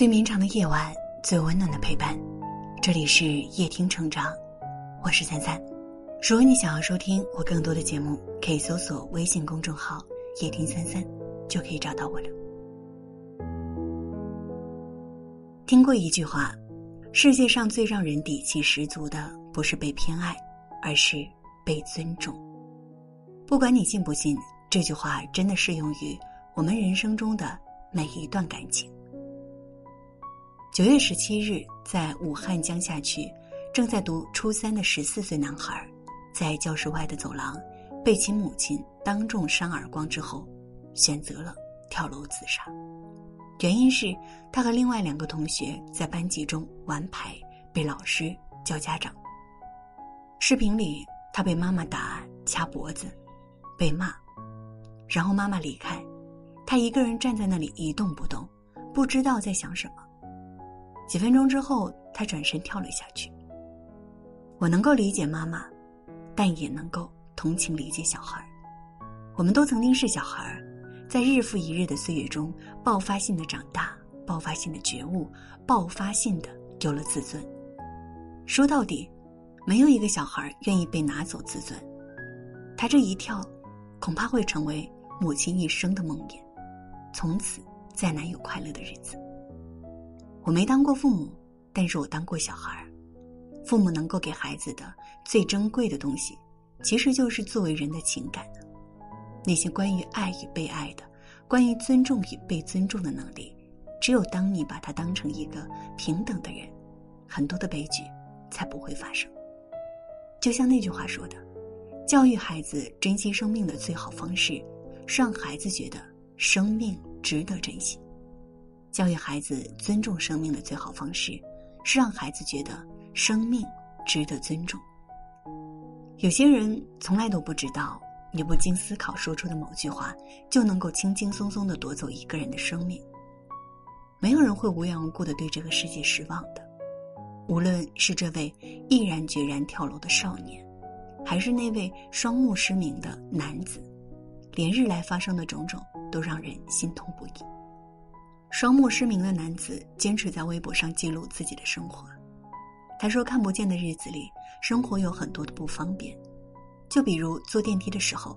最绵长的夜晚，最温暖的陪伴。这里是夜听成长，我是三三。如果你想要收听我更多的节目，可以搜索微信公众号“夜听三三”，就可以找到我了。听过一句话：世界上最让人底气十足的，不是被偏爱，而是被尊重。不管你信不信，这句话真的适用于我们人生中的每一段感情。九月十七日，在武汉江夏区，正在读初三的十四岁男孩，在教室外的走廊被其母亲当众扇耳光之后，选择了跳楼自杀。原因是他和另外两个同学在班级中玩牌，被老师叫家长。视频里，他被妈妈打、掐脖子，被骂，然后妈妈离开，他一个人站在那里一动不动，不知道在想什么。几分钟之后，他转身跳了下去。我能够理解妈妈，但也能够同情理解小孩我们都曾经是小孩在日复一日的岁月中，爆发性的长大，爆发性的觉悟，爆发性的有了自尊。说到底，没有一个小孩愿意被拿走自尊。他这一跳，恐怕会成为母亲一生的梦魇，从此再难有快乐的日子。我没当过父母，但是我当过小孩儿。父母能够给孩子的最珍贵的东西，其实就是作为人的情感。那些关于爱与被爱的，关于尊重与被尊重的能力，只有当你把他当成一个平等的人，很多的悲剧才不会发生。就像那句话说的：“教育孩子珍惜生命的最好方式，是让孩子觉得生命值得珍惜。”教育孩子尊重生命的最好方式，是让孩子觉得生命值得尊重。有些人从来都不知道，你不经思考说出的某句话，就能够轻轻松松的夺走一个人的生命。没有人会无缘无故的对这个世界失望的，无论是这位毅然决然跳楼的少年，还是那位双目失明的男子，连日来发生的种种，都让人心痛不已。双目失明的男子坚持在微博上记录自己的生活。他说：“看不见的日子里，生活有很多的不方便，就比如坐电梯的时候，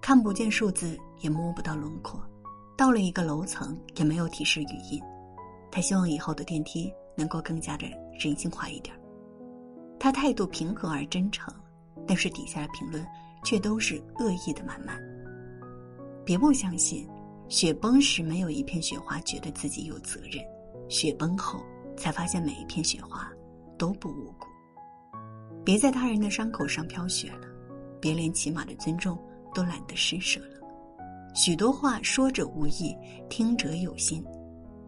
看不见数字也摸不到轮廓；到了一个楼层也没有提示语音。他希望以后的电梯能够更加的人性化一点。他态度平和而真诚，但是底下的评论却都是恶意的满满。别不相信。”雪崩时，没有一片雪花觉得自己有责任；雪崩后，才发现每一片雪花都不无辜。别在他人的伤口上飘雪了，别连起码的尊重都懒得施舍了。许多话说者无意，听者有心。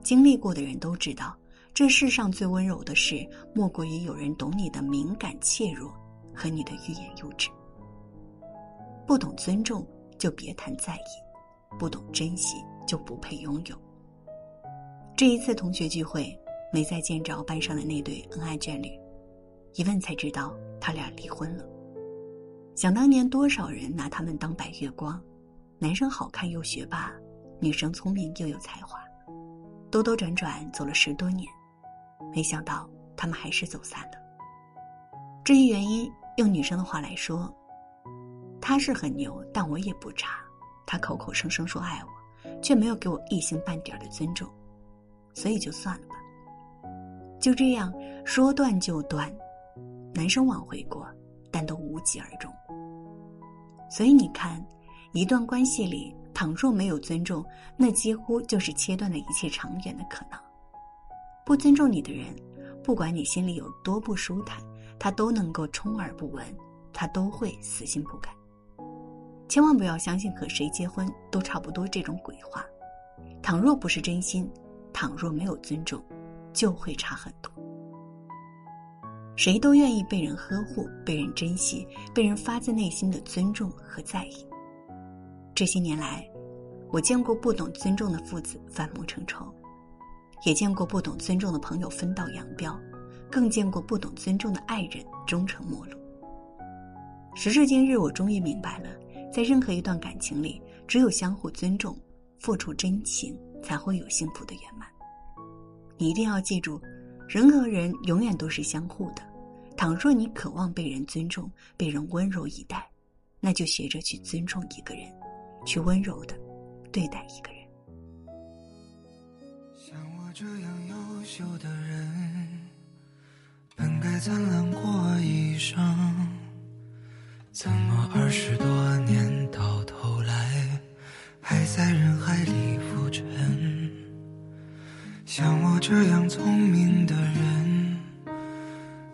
经历过的人都知道，这世上最温柔的事，莫过于有人懂你的敏感怯弱和你的欲言又止。不懂尊重，就别谈在意。不懂珍惜就不配拥有。这一次同学聚会，没再见着班上的那对恩爱眷侣，一问才知道他俩离婚了。想当年，多少人拿他们当白月光，男生好看又学霸，女生聪明又有才华，兜兜转转走了十多年，没想到他们还是走散了。至于原因，用女生的话来说，他是很牛，但我也不差。他口口声声说爱我，却没有给我一星半点的尊重，所以就算了吧。就这样说断就断，男生挽回过，但都无疾而终。所以你看，一段关系里，倘若没有尊重，那几乎就是切断了一切长远的可能。不尊重你的人，不管你心里有多不舒坦，他都能够充耳不闻，他都会死心不改。千万不要相信和谁结婚都差不多这种鬼话。倘若不是真心，倘若没有尊重，就会差很多。谁都愿意被人呵护、被人珍惜、被人发自内心的尊重和在意。这些年来，我见过不懂尊重的父子反目成仇，也见过不懂尊重的朋友分道扬镳，更见过不懂尊重的爱人终成陌路。时至今日，我终于明白了。在任何一段感情里，只有相互尊重、付出真情，才会有幸福的圆满。你一定要记住，人和人永远都是相互的。倘若你渴望被人尊重、被人温柔以待，那就学着去尊重一个人，去温柔的对待一个人。像我这样优秀的人，本该灿烂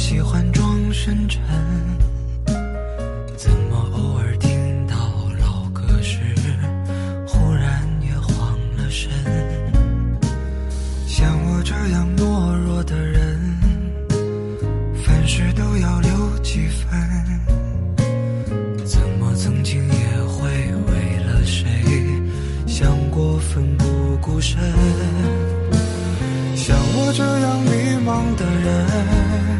喜欢装深沉。怎么偶尔听到老歌时，忽然也慌了神？像我这样懦弱的人，凡事都要留几分。怎么曾经也会为了谁想过奋不顾身？像我这样迷茫的人，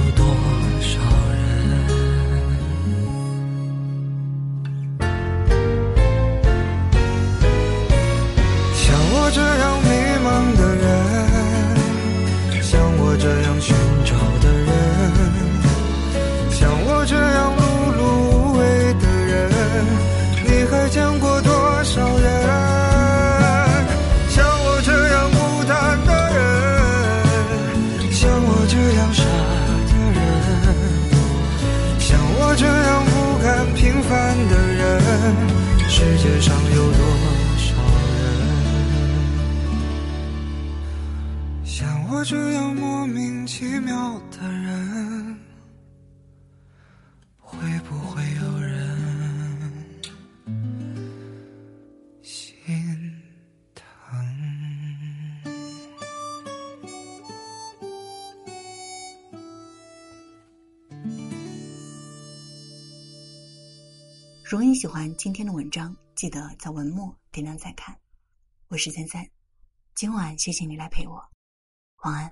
这样像我这样莫名其妙的人，会不会有人心疼？如果你喜欢今天的文章，记得在文末点亮再看。我是三三，今晚谢谢你来陪我，晚安。